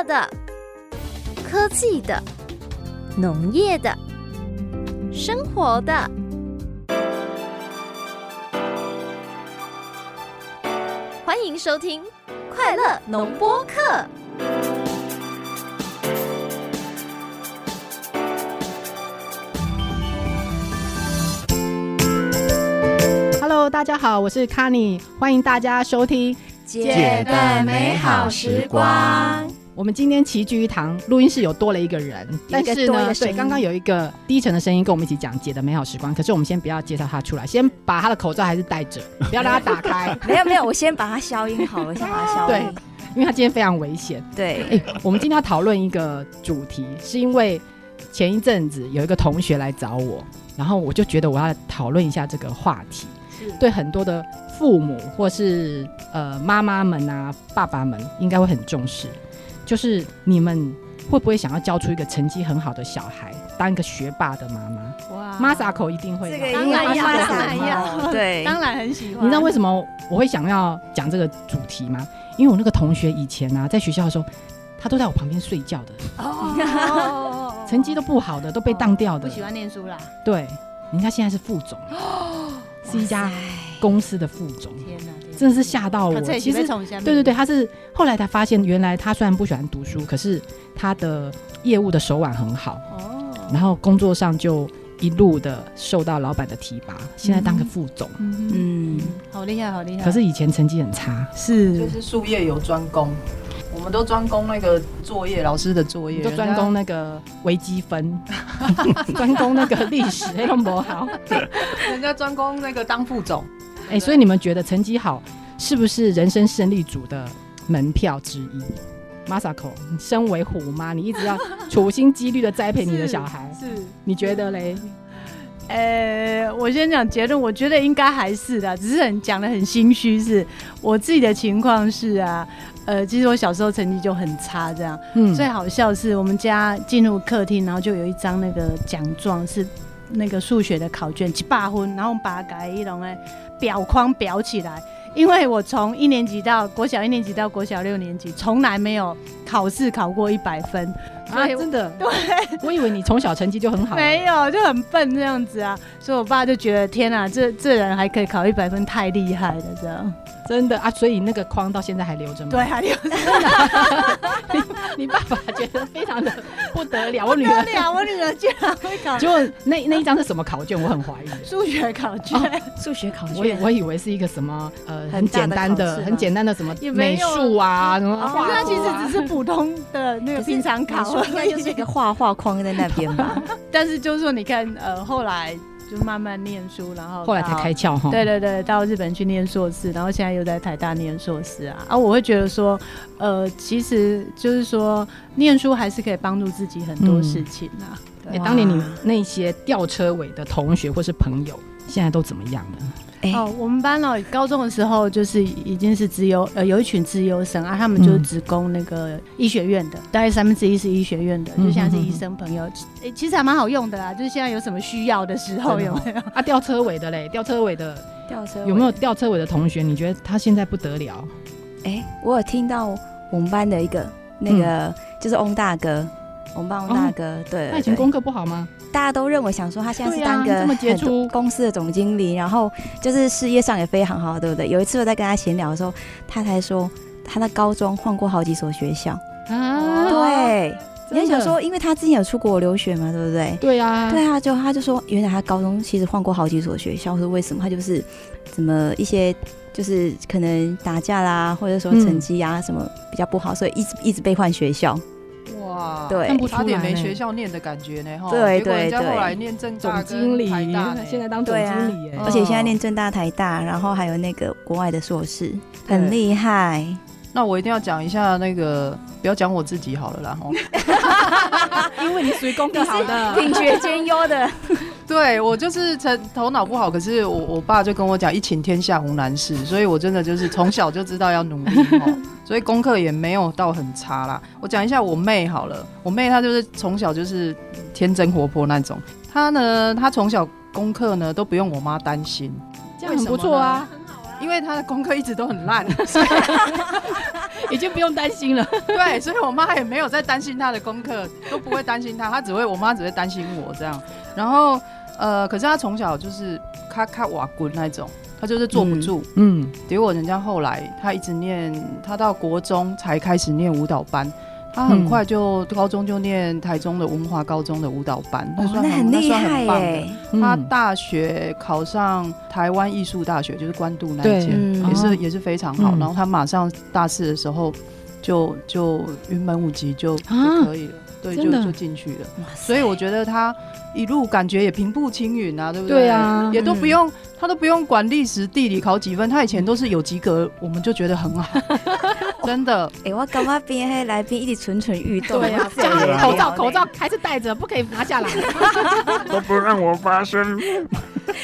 乐的、科技的、农业的、生活的。欢迎收听《快乐农播课》。Hello，大家好，我是 n y 欢迎大家收听姐的美好时光。我们今天齐聚一堂，录音室有多了一个人，但是呢，对，刚刚有一个低沉的声音跟我们一起讲姐的美好时光。可是我们先不要介绍他出来，先把他的口罩还是戴着，不要让他打开。没有没有，我先把它消音好了，先把它消音。对，因为他今天非常危险。对，哎，我们今天要讨论一个主题，是因为前一阵子有一个同学来找我，然后我就觉得我要讨论一下这个话题。对很多的父母或是呃妈妈们啊、爸爸们，应该会很重视。就是你们会不会想要教出一个成绩很好的小孩，当一个学霸的妈妈？哇，m a s a k o 一定会，这个当然要，对，当然很喜欢。你知道为什么我会想要讲这个主题吗？因为我那个同学以前啊，在学校的时候，他都在我旁边睡觉的，哦，成绩都不好的，都被当掉的，不喜欢念书啦。对，人家现在是副总。是一家公司的副总，天哪，真的是吓到我。其实，对对对，他是后来才发现，原来他虽然不喜欢读书，可是他的业务的手腕很好。哦，然后工作上就一路的受到老板的提拔，现在当个副总。嗯，好厉害，好厉害。可是以前成绩很差，是就是术业有专攻。我们都专攻那个作业，老师的作业都专攻那个微积分，专攻那个历史，那种不好。人家专攻那个当副总，哎，所以你们觉得成绩好是不是人生胜利组的门票之一？Masako，你身为虎妈，你一直要处心积虑的栽培你的小孩，是？你觉得嘞？呃，我先讲结论，我觉得应该还是的，只是很讲的很心虚。是我自己的情况是啊。呃，其实我小时候成绩就很差，这样。嗯。最好笑是我们家进入客厅，然后就有一张那个奖状，是那个数学的考卷，七八分，然后我们把它改一种哎表框裱起来。因为我从一年级到国小一年级到国小六年级，从来没有考试考过一百分。啊，真的？对。我以为你从小成绩就很好。没有，就很笨这样子啊。所以我爸就觉得，天哪，这这人还可以考一百分，太厉害了，这样。真的啊，所以那个框到现在还留着吗？对，还留着。你 你爸爸觉得非常的不得了，我女儿，我女儿居然会考。就那那一张是什么考卷？我很怀疑。数学考卷，数学考卷。我我以为是一个什么呃很简单的、很简单的什么美术啊什么画。那其实只是普通的那个平常考，应该就是一个画画框在那边吧。但是就是说，你看呃后来。就慢慢念书，然后后来才开窍哈。对对对，到日本去念硕士，然后现在又在台大念硕士啊。啊，我会觉得说，呃，其实就是说，念书还是可以帮助自己很多事情啊。哎，当年你那些吊车尾的同学或是朋友，现在都怎么样了？哦，我们班哦，高中的时候就是已经是资优，呃，有一群资优生啊，他们就是只攻那个医学院的，大概三分之一是医学院的，就像是医生朋友，哎，其实还蛮好用的啊，就是现在有什么需要的时候有没有？啊，吊车尾的嘞，吊车尾的，吊车有没有吊车尾的同学？你觉得他现在不得了？哎，我有听到我们班的一个那个就是翁大哥。我们大哥，对，他以前功课不好吗？大家都认为想说他现在是当个很公司的总经理，然后就是事业上也非常好，对不对？有一次我在跟他闲聊的时候，他才说他的高中换过好几所学校啊。对，你想说，因为他之前有出国留学嘛，对不对？对啊，对啊，就他就说，原来他高中其实换过好几所学校，是为什么？他就是怎么一些就是可能打架啦，或者说成绩啊什么比较不好，所以一直一直被换学校。哇，对，差点没学校念的感觉呢，哈。对对对。后来念正大经理，现在当总经理，而且现在念正大、台大，然后还有那个国外的硕士，很厉害。那我一定要讲一下那个，不要讲我自己好了啦，哈。因为你属于功课好的，品学兼优的。对我就是成头脑不好，可是我我爸就跟我讲，一勤天下无难事，所以我真的就是从小就知道要努力，所以功课也没有到很差啦。我讲一下我妹好了，我妹她就是从小就是天真活泼那种，她呢，她从小功课呢都不用我妈担心，这样很不错啊。因为他的功课一直都很烂，已经不用担心了。对，所以我妈也没有在担心他的功课，都不会担心他，他只会我妈只会担心我这样。然后呃，可是他从小就是咔咔瓦滚那种，他就是坐不住。嗯，结果人家后来他一直念，他到国中才开始念舞蹈班。他很快就高中就念台中的文华高中的舞蹈班，那算很厉害耶。他大学考上台湾艺术大学，就是关渡那间，也是也是非常好。然后他马上大四的时候就就云门舞集就就可以了，对，就就进去了。所以我觉得他。一路感觉也平步青云啊，对不对？对啊，也都不用他都不用管历史地理考几分，他以前都是有及格，我们就觉得很好，真的。哎，我刚刚边黑来宾一直蠢蠢欲动，对啊，口罩口罩还是戴着，不可以拿下来，都不让我发声。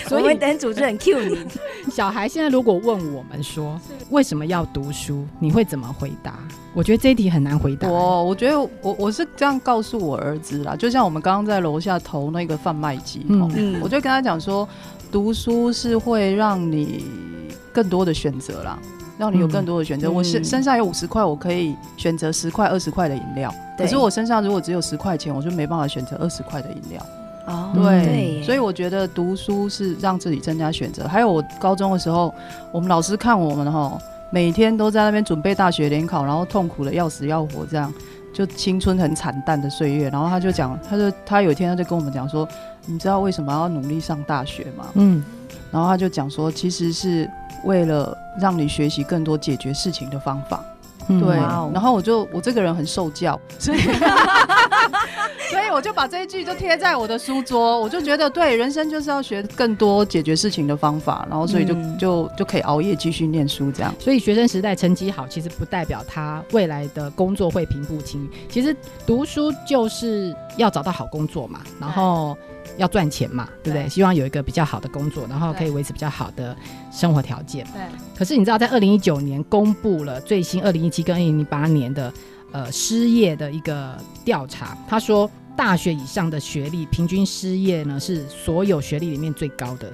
所以等主持人 Q 你，小孩现在如果问我们说为什么要读书，你会怎么回答？我觉得这一题很难回答。我我觉得我我是这样告诉我儿子啦，就像我们刚刚在楼下投那个贩卖机，嗯，我就跟他讲说，读书是会让你更多的选择啦，让你有更多的选择。我身身上有五十块，我可以选择十块、二十块的饮料，可是我身上如果只有十块钱，我就没办法选择二十块的饮料。哦，对，所以我觉得读书是让自己增加选择。还有我高中的时候，我们老师看我们哈，每天都在那边准备大学联考，然后痛苦的要死要活，这样就青春很惨淡的岁月。然后他就讲，他就他有一天他就跟我们讲说，你知道为什么要努力上大学吗？嗯，然后他就讲说，其实是为了让你学习更多解决事情的方法。对，然后我就我这个人很受教，所以 所以我就把这一句就贴在我的书桌，我就觉得对，人生就是要学更多解决事情的方法，然后所以就就就可以熬夜继续念书这样。所以学生时代成绩好，其实不代表他未来的工作会平步青云。其实读书就是要找到好工作嘛，然后。要赚钱嘛，对不对？希望有一个比较好的工作，然后可以维持比较好的生活条件。对。可是你知道，在二零一九年公布了最新二零一七跟二零一八年的呃失业的一个调查，他说大学以上的学历平均失业呢是所有学历里面最高的，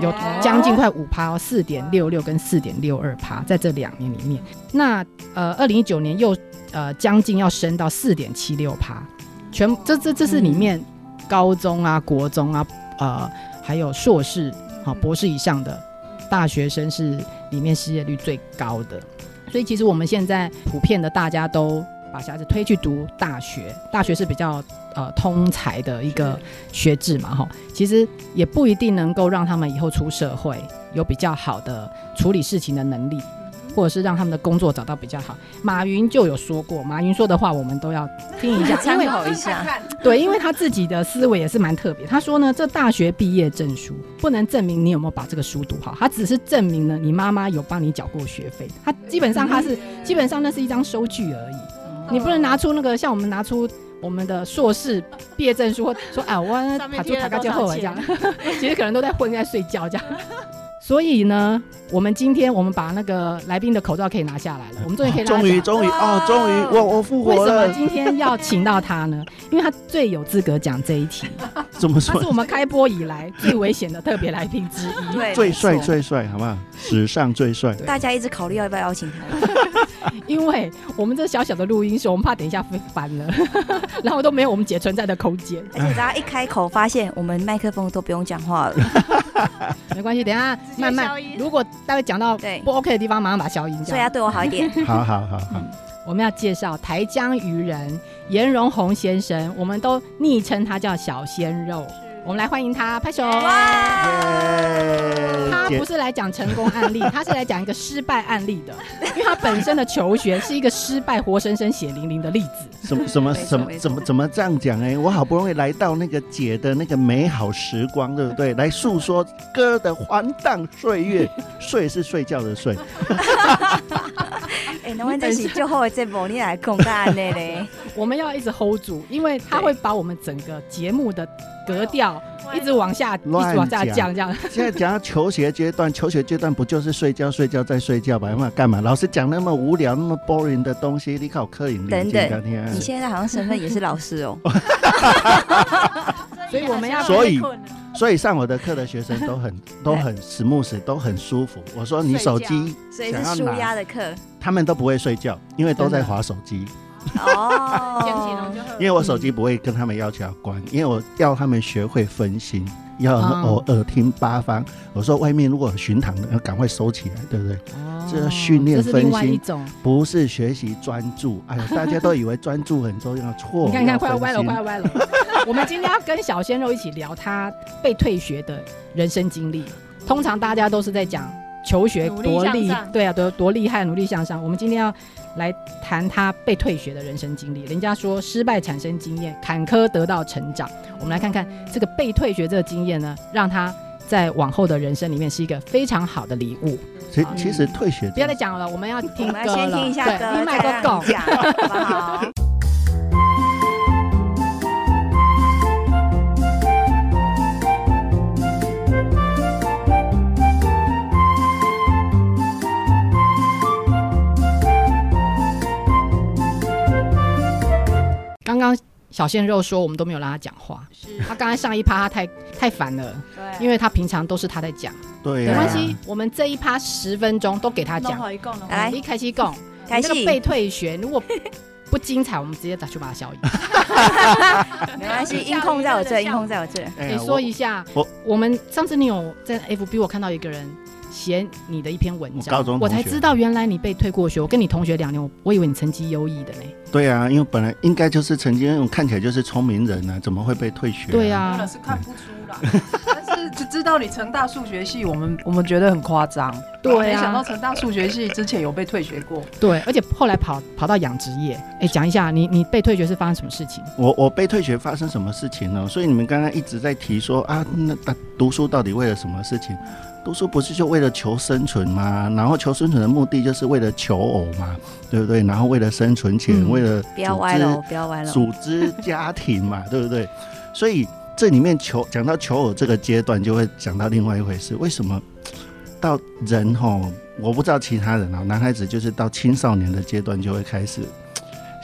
有将近快五趴哦，四点六六跟四点六二趴，在这两年里面。那呃二零一九年又呃将近要升到四点七六趴，全这这这是里面。高中啊，国中啊，呃，还有硕士、好博士以上的大学生是里面失业率最高的，所以其实我们现在普遍的大家都把小孩子推去读大学，大学是比较呃通才的一个学制嘛，哈，其实也不一定能够让他们以后出社会有比较好的处理事情的能力。或者是让他们的工作找到比较好。马云就有说过，马云说的话我们都要听一下，参考一下。对，因为他自己的思维也是蛮特别。他说呢，这大学毕业证书不能证明你有没有把这个书读好，他只是证明呢你妈妈有帮你缴过学费。他基本上他是基本上那是一张收据而已。你不能拿出那个像我们拿出我们的硕士毕业证书，说啊我卡住卡卡就后来这样，其实可能都在混在睡觉这样。所以呢，我们今天我们把那个来宾的口罩可以拿下来了，我们终于可以终于终于啊，终于我我复活了。为什么今天要请到他呢？因为他最有资格讲这一题。怎么说？他是我们开播以来最危险的特别来宾之一，最帅最帅，好不好？史上最帅。大家一直考虑要不要邀请他。因为我们这小小的录音室，我们怕等一下飞翻了，然后都没有我们姐存在的空间。而且大家一开口，发现我们麦克风都不用讲话了。没关系，等下慢慢。如果待会讲到不 OK 的地方，马上把消音。所以要对我好一点。好好好好。我们要介绍台江渔人颜荣宏先生，我们都昵称他叫小鲜肉。我们来欢迎他，拍手！他不是来讲成功案例，他是来讲一个失败案例的，因为他本身的求学是一个失败、活生生、血淋淋的例子。什么什么什么怎么怎么这样讲？哎，我好不容易来到那个姐的那个美好时光，对不对？来诉说哥的欢荡岁月，睡是睡觉的睡。哎，那我这是最后的节目，你来公干的嘞。我们要一直 hold 住，因为他会把我们整个节目的。格调一直往下，一直往下降，这样。现在讲到求学阶段，求学阶段不就是睡觉、睡觉再睡觉吧？要么干嘛？老师讲那么无聊、那么 boring 的东西，你考科研等等，你现在好像身份也是老师哦。所以我们要所以所以上我的课的学生都很都很 smooth，都很舒服。我说你手机想要拿的课，他们都不会睡觉，因为都在划手机。哦，因为我手机不会跟他们要求要关，因为我要他们学会分心。要耳耳听八方。我说外面如果有巡堂的，要赶快收起来，对不对？哦，这训练分心，不是学习专注。哎呀，大家都以为专注很重要，错。你看看，快要歪了，快要歪了。我们今天要跟小鲜肉一起聊他被退学的人生经历。通常大家都是在讲求学多厉，对啊，多多厉害，努力向上。我们今天要来谈他被退学的人生经历。人家说失败产生经验，坎坷得到成长。我们来看看这个被退学这个经验呢，让他在往后的人生里面是一个非常好的礼物。其其实退学不要再讲了，我们要 听歌了。先听一下歌，另外一个讲好不好？刚刚。小鲜肉说：“我们都没有让他讲话。他刚才上一趴他太太烦了，对因为他平常都是他在讲。对，没关系，我们这一趴十分钟都给他讲。来，一开始讲，那个被退学，如果不精彩，我们直接打去把他消音。没关系，音控在我这，音控在我这。你说一下，我我们上次你有在 FB 我看到一个人。”写你的一篇文章，我才知道原来你被退过学。我跟你同学两年，我我以为你成绩优异的呢。对啊，因为本来应该就是成绩，看起来就是聪明人啊，怎么会被退学？对啊，是看不出来，知道你成大数学系，我们我们觉得很夸张。对啊，没想到成大数学系之前有被退学过。对，而且后来跑跑到养殖业。哎，讲一下你你被退学是发生什么事情？我我被退学发生什么事情呢？所以你们刚刚一直在提说啊，那读书到底为了什么事情？读书不是就为了求生存吗？然后求生存的目的就是为了求偶嘛，对不对？然后为了生存钱，为了不要歪了，不要歪了，组织家庭嘛，对不对？所以这里面求讲到求偶这个阶段，就会讲到另外一回事。为什么到人吼？我不知道其他人啊，男孩子就是到青少年的阶段就会开始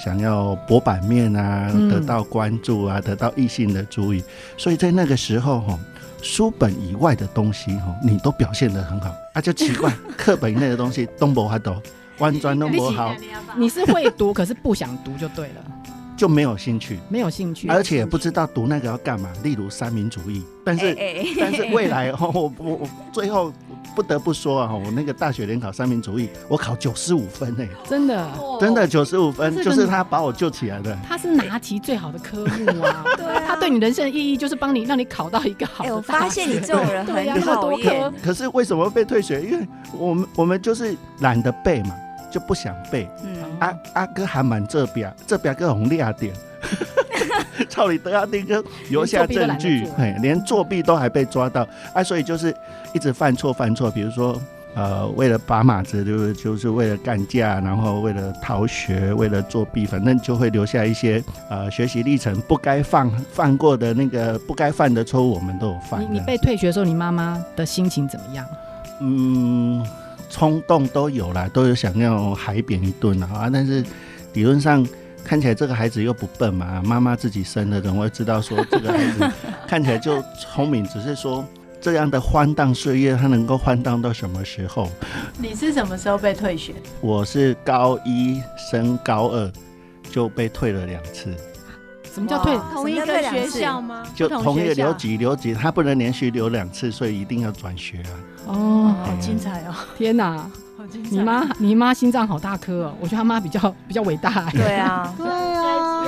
想要博版面啊，得到关注啊，得到异性的注意。所以在那个时候吼。书本以外的东西，吼，你都表现的很好，啊，就奇怪，课本以内的东西都不还都，弯转都不好。你是会读，可是不想读就对了，就没有兴趣，没有兴趣，而且不知道读那个要干嘛，例如三民主义，但是 但是未来，我我我最后。不得不说啊，我那个大学联考三民主义，我考九十五分呢，真的，真的九十五分，就是他把我救起来的。他是拿题最好的科目啊，对，他对你人生的意义就是帮你让你考到一个好。我发现你这种人 很讨厌。可是为什么被退学？因为我们我们就是懒得背嘛，就不想背。嗯，阿阿哥还蛮这边，这边个红利啊点。照理都要那个留下证据，哎，连作弊都还被抓到，啊，所以就是一直犯错犯错，比如说呃，为了把马子，就是就是为了干架，然后为了逃学，为了作弊，反正就会留下一些呃学习历程不该犯犯过的那个不该犯的错误，我们都有犯。你你被退学的时候，你妈妈的心情怎么样？嗯，冲动都有啦，都有想要海扁一顿啊，但是理论上。看起来这个孩子又不笨嘛，妈妈自己生的，怎么会知道说这个孩子 看起来就聪明？只是说这样的荒荡岁月，他能够荒荡到什么时候？你是什么时候被退学？我是高一升高二就被退了两次。什么叫退？同一个学校吗？就同一个留级留级，他不能连续留两次，所以一定要转学啊。哦，好精彩哦！天哪！你妈，你妈心脏好大颗哦！我觉得他妈比较比较伟大。对啊，对啊。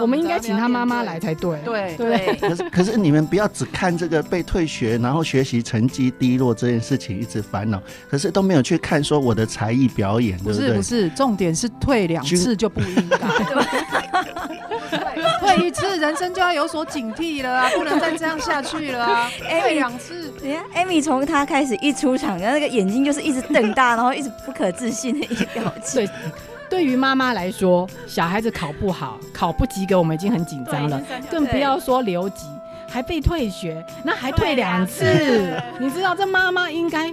我们应该请他妈妈来才对。对对。可是可是你们不要只看这个被退学，然后学习成绩低落这件事情一直烦恼，可是都没有去看说我的才艺表演，对不对？不是不是，重点是退两次就不应该。退一次，人生就要有所警惕了啊！不能再这样下去了啊！退两次，你看艾米从他开始一出场，然后那个眼睛就是一直瞪大，然后一直不可置信的一个表情。对，对于妈妈来说，小孩子考不好、考不及格，我们已经很紧张了，更不要说留级，还被退学，那还退两次。你知道这妈妈应该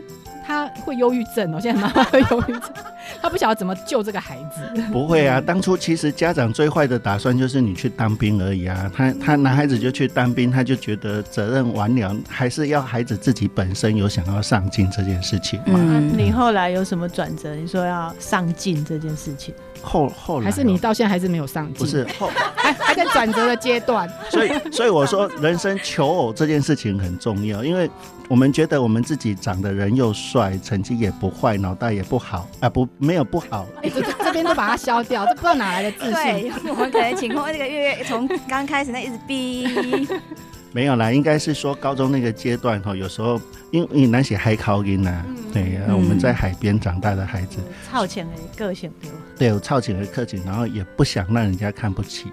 她会忧郁症哦，现在妈妈会忧郁症。他不晓得怎么救这个孩子。不会啊，当初其实家长最坏的打算就是你去当兵而已啊。他他男孩子就去当兵，他就觉得责任完了，还是要孩子自己本身有想要上进这件事情嘛。你后来有什么转折？你说要上进这件事情？后后来还是你到现在还是没有上进？不是后还还在转折的阶段。所以所以我说，人生求偶这件事情很重要，因为我们觉得我们自己长得人又帅，成绩也不坏，脑袋也不好啊，不没有不好。这这边都把它消掉，这不知道哪来的自信。我们可能情况那个月月从刚开始那一直逼。没有啦，应该是说高中那个阶段哈，有时候因为难写海考音呐，对，我们在海边长大的孩子，超前的个性对，有超前的个性，然后也不想让人家看不起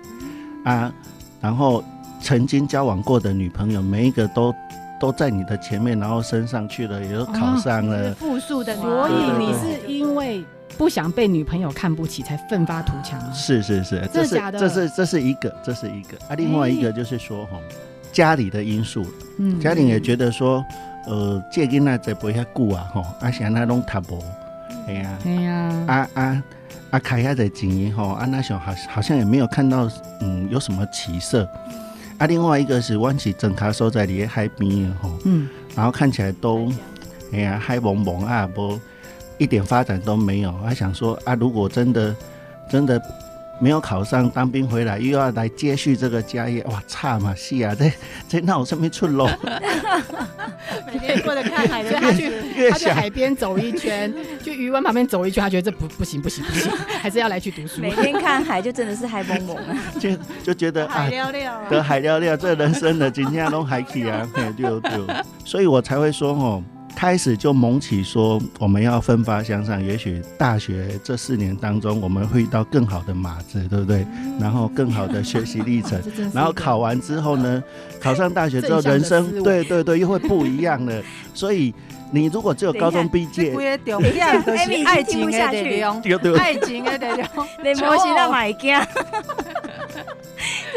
啊，然后曾经交往过的女朋友，每一个都都在你的前面，然后升上去了，也都考上了，复数的，所以你是因为不想被女朋友看不起，才奋发图强吗？是是是，这是这是这是一个，这是一个。啊，另外一个就是说哈。家里的因素，嗯，家里也觉得说，呃，借囡仔在不遐顾啊，吼，啊，现在拢读无，哎呀，哎呀，啊啊啊，开遐在经营吼，啊，那时候好好像也没有看到，嗯，有什么起色，啊，另外一个是湾起整卡所在离海边吼，嗯，然后看起来都，哎呀，海蒙蒙啊，不，一点发展都没有，还想说啊，如果真的，真的。没有考上当兵回来，又要来接续这个家业，哇，差嘛是啊，这这那我上面出路。每天过着看海的，他去他去海边走一圈，去渔湾旁边走一圈，他觉得这不不行不行不行，还是要来去读书。每天看海就真的是海蒙蒙啊，就就觉得海撩撩，得海撩撩，这人生的今天都海起啊，就就，所以我才会说哦。开始就萌起说我们要奋发向上，也许大学这四年当中我们会遇到更好的马子，对不对？然后更好的学习历程，然后考完之后呢，考上大学之后人生，对对对，又会不一样了。所以你如果只有高中毕业，爱情的内容，爱情的内容，你莫是那买家。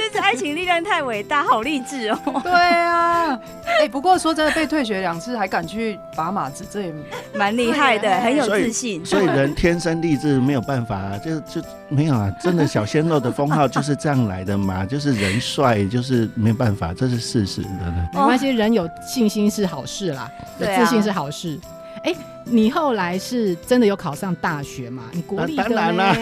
这是爱情力量太伟大，好励志哦！对啊，哎，不过说真的，被退学两次还敢去拔马子，这也蛮厉害的，很有自信。所以人天生丽质没有办法啊，就就没有啊，真的小鲜肉的封号就是这样来的嘛，就是人帅就是没有办法，这是事实的。没关系，人有信心是好事啦，有自信是好事。哎。你后来是真的有考上大学吗？你国立的当然了，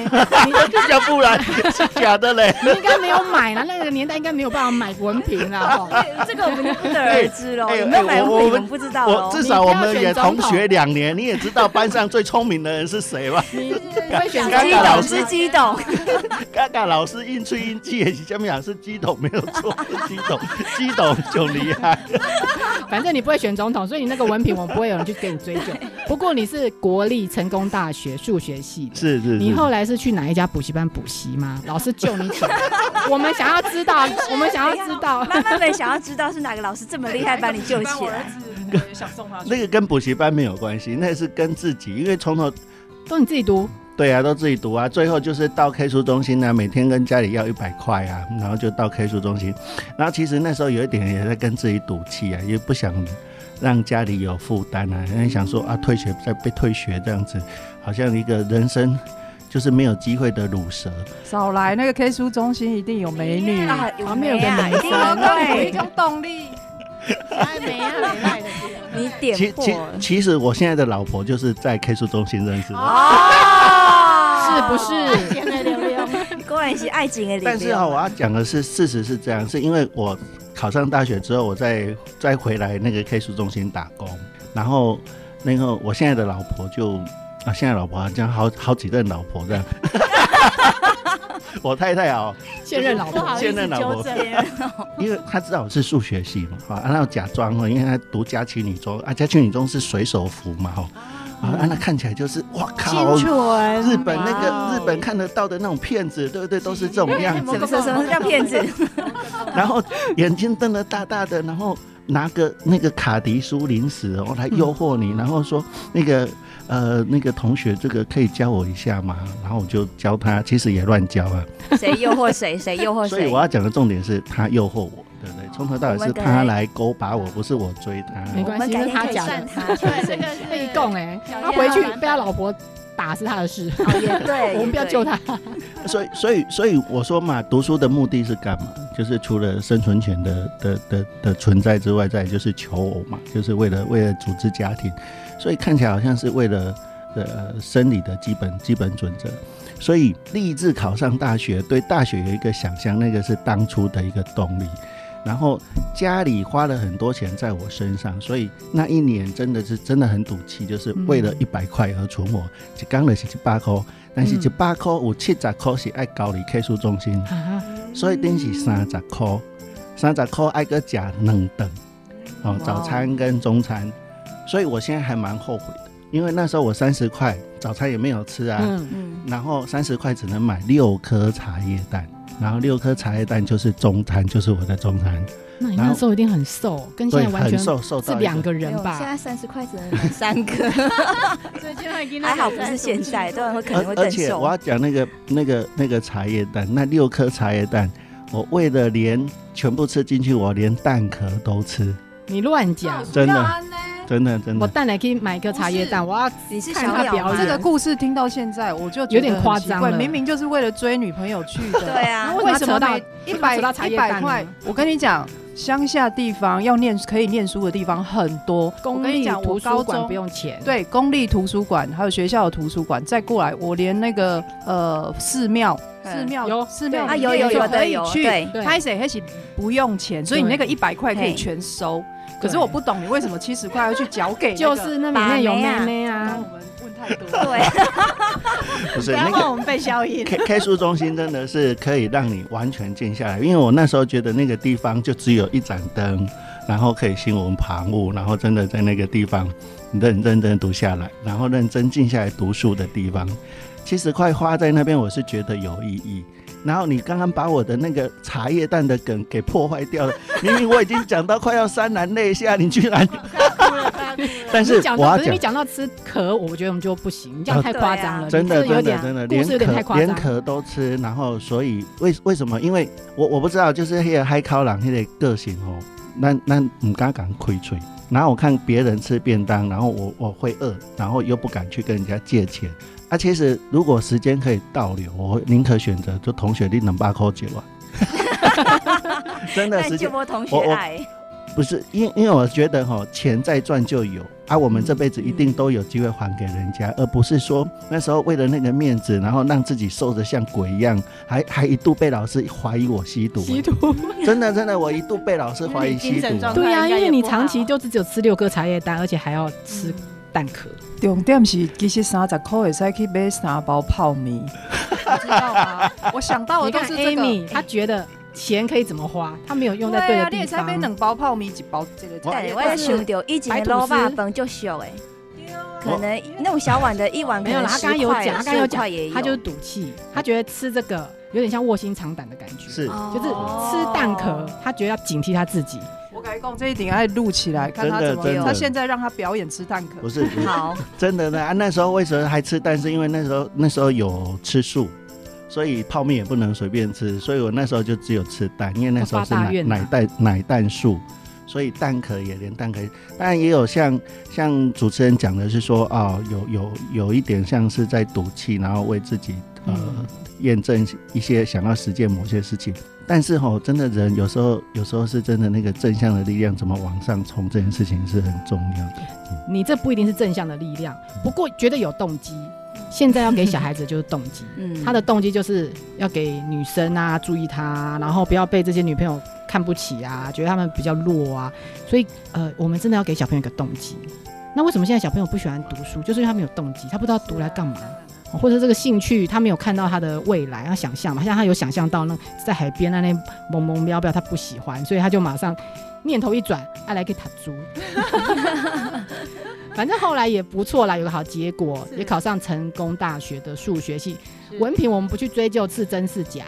要不 然是假的嘞。你应该没有买了，那个年代应该没有办法买文凭啊。这个我们就不得而知喽。有没有买文凭我们不知道我至少我们也同学两年，你也知道班上最聪明的人是谁吧？你会选嘎嘎老师？激动，嘎嘎老师应吹应气，下面讲是激动没有错，激动激动就厉害。反正你不会选总统，所以你那个文凭我不会有人去给你追究。不过你是国立成功大学数学系的，是是。你后来是去哪一家补习班补习吗？老师救你起来。我们想要知道，我们想要知道，妈妈们想要知道是哪个老师这么厉害把你救起来。想送他。那个跟补习班没有关系，那是跟自己，因为从头都你自己读。对啊，都自己读啊。最后就是到 K 书中心啊，每天跟家里要一百块啊，然后就到 K 书中心。然后其实那时候有一点也在跟自己赌气啊，也不想。让家里有负担啊！因为想说啊，退学再被退学这样子，好像一个人生就是没有机会的乳蛇。少来那个 K 书中心，一定有美女，旁边有个男生，有一种动力。太美了，你点其其其实我现在的老婆就是在 K 书中心认识的，是不是？果然是爱情的但是啊，我要讲的是事实是这样，是因为我。考上大学之后，我再再回来那个 K 书中心打工，然后那个我现在的老婆就啊，现在老婆好像好好几任老婆这样，我太太哦，现任老婆，现任老婆，因为她知道我是数学系嘛，啊，然后假装哦，因为她读佳琪女中啊，佳琪女中是水手服嘛，哈。啊，那看起来就是哇靠！日本那个日本看得到的那种骗子，对不对？都是这种样子。什么什么叫骗子？然后眼睛瞪得大大的，然后拿个那个卡迪书零食，哦来诱惑你，然后说那个呃那个同学，这个可以教我一下吗？然后我就教他，其实也乱教啊。谁诱惑谁？谁诱惑谁？所以我要讲的重点是他诱惑我。从头到尾是他来勾把我，不是我追他。没关系，是他讲的。他对这个被供哎，他回去被他老婆打是他的事，也对，我们不要救他。所以，所以，所以我说嘛，读书的目的是干嘛？就是除了生存权的的的的存在之外，再就是求偶嘛，就是为了为了组织家庭。所以看起来好像是为了呃生理的基本基本准则。所以立志考上大学，对大学有一个想象，那个是当初的一个动力。然后家里花了很多钱在我身上，所以那一年真的是真的很赌气，就是为了一百块而存活。就刚的是一百块，但是一百块有七十块是爱高离 K 书中心，所以等是三十块，三十块爱个加两顿，哦，早餐跟中餐。所以我现在还蛮后悔的，因为那时候我三十块早餐也没有吃啊，嗯。嗯，然后三十块只能买六颗茶叶蛋。然后六颗茶叶蛋就是中餐，就是我的中餐。那你那时候一定很瘦，跟现在完全瘦瘦是两个人吧？现在三十块只能买三颗，还好不是现在，都会可能会更瘦。而且我要讲那个那个那个茶叶蛋，那六颗茶叶蛋，我为了连全部吃进去，我连蛋壳都吃。你乱讲，真的。真的真的，我蛋奶可以买一个茶叶蛋，我要你是看他表演。这个故事听到现在，我就有点夸张了明明就是为了追女朋友去的。对啊，为什么到一百一百块？我跟你讲，乡下地方要念可以念书的地方很多。公立图书馆不用钱。对，公立图书馆还有学校的图书馆，再过来，我连那个呃寺庙、寺庙有寺庙啊，有有有可以去拍谁还是不用钱，所以你那个一百块可以全收。可是我不懂你为什么七十块要去缴给，就是那里面有妹妹啊。我们问太多，对，不是那个我们被消音。K K 书中心真的是可以让你完全静下来，因为我那时候觉得那个地方就只有一盏灯，然后可以心无旁骛，然后真的在那个地方认认真读下来，然后认真静下来读书的地方，七十块花在那边，我是觉得有意义。然后你刚刚把我的那个茶叶蛋的梗给破坏掉了，明明我已经讲到快要潸然泪下，你居然，但是我要讲，你讲到吃壳，我觉得我们就不行，你这样太夸张了，真的真的真的，连壳连壳都吃，然后所以为为什么？因为我我不知道，就是那个海烤郎那个个性哦，那那唔敢敢亏嘴，然后我看别人吃便当，然后我我会饿，然后又不敢去跟人家借钱。啊，其实如果时间可以倒流，我宁可选择就同学你能八扣九啊。真的时间，我我不是因因为我觉得哈，钱再赚就有，而我们这辈子一定都有机会还给人家，而不是说那时候为了那个面子，然后让自己瘦的像鬼一样，还还一度被老师怀疑我吸毒。吸毒，真的真的，我一度被老师怀疑吸毒。对呀，因为你长期就只有吃六颗茶叶蛋，而且还要吃蛋壳。重点是，其实三十块也是可以买三包泡面，知道吗？我想到的都是这个。他觉得钱可以怎么花，他没有用在对的地方。你才买两包泡面，一包这个。对，我也想到以前的老爸饭就小哎，可能那种小碗的一碗没有了。他刚刚有讲，他刚刚有讲，他就是赌气，他觉得吃这个有点像卧薪尝胆的感觉，是，就是吃蛋壳，他觉得要警惕他自己。这一顶爱录起来，看他怎么。他现在让他表演吃蛋壳，不是好，真的呢啊！那时候为什么还吃蛋？是因为那时候那时候有吃素，所以泡面也不能随便吃，所以我那时候就只有吃蛋，因为那时候是奶奶蛋奶蛋素，所以蛋壳也连蛋壳。当然也有像像主持人讲的是说啊，有有有一点像是在赌气，然后为自己呃验证一些想要实践某些事情。但是哈，真的人有时候有时候是真的那个正向的力量怎么往上冲，这件事情是很重要的。你这不一定是正向的力量，不过绝对有动机。现在要给小孩子就是动机，嗯他的动机就是要给女生啊注意他，然后不要被这些女朋友看不起啊，觉得他们比较弱啊。所以呃，我们真的要给小朋友一个动机。那为什么现在小朋友不喜欢读书？就是因为他没有动机，他不知道读来干嘛。或者这个兴趣，他没有看到他的未来，他想象嘛，像他有想象到那在海边那那萌萌喵喵，他不喜欢，所以他就马上念头一转，爱来给塔猪。反正后来也不错啦，有个好结果，也考上成功大学的数学系。文凭我们不去追究是真是假，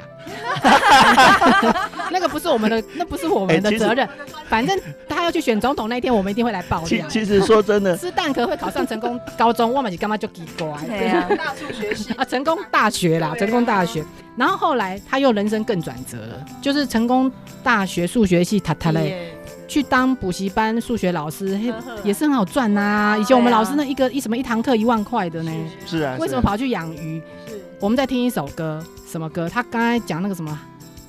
那个不是我们的，那不是我们的责任。反正他要去选总统那一天，我们一定会来爆料。其实说真的，吃蛋壳会考上成功高中，我们就干嘛就给过来？对啊，大数学系 啊，成功大学啦，成功大学。然后后来他又人生更转折了，就是成功大学数学系，他他嘞。去当补习班数学老师，也是很好赚呐。以前我们老师那一个一什么一堂课一万块的呢？是啊。为什么跑去养鱼？是。我们在听一首歌，什么歌？他刚才讲那个什么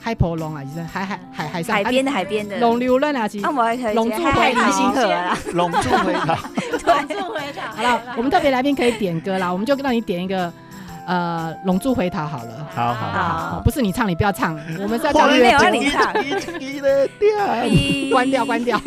海波龙啊，就是海海海海上海边的海边的龙流浪啊，其实。那我还可以。龙柱回头，龙柱回头。龙柱回头。好了，我们特别来宾可以点歌啦，我们就让你点一个。呃，龙珠回头好了，好好好，不是你唱，你不要唱，我们是要讲乐你唱，关掉，关掉。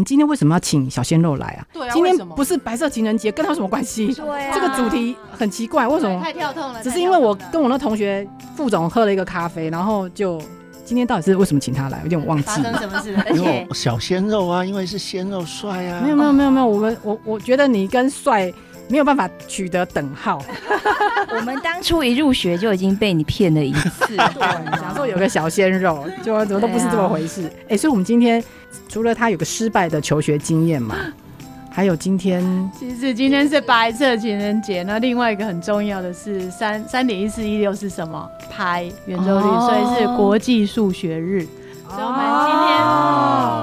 们今天为什么要请小鲜肉来啊？对啊，今天不是白色情人节，跟他有什么关系？对啊，这个主题很奇怪，为什么？太跳痛了。只是因为我跟我那同学副总喝了一个咖啡，然后就今天到底是为什么请他来？有点忘记。发生什么事？因为小鲜肉啊，因为是鲜肉帅啊。没有没有没有没有，我们我我觉得你跟帅。没有办法取得等号。我们当初一入学就已经被你骗了一次，想说有个小鲜肉，就怎么都不是这么回事。哎，所以我们今天除了他有个失败的求学经验嘛，还有今天，其实今天是白色情人节，那另外一个很重要的是三三点一四一六是什么？拍圆周率，所以是国际数学日。所以我们今天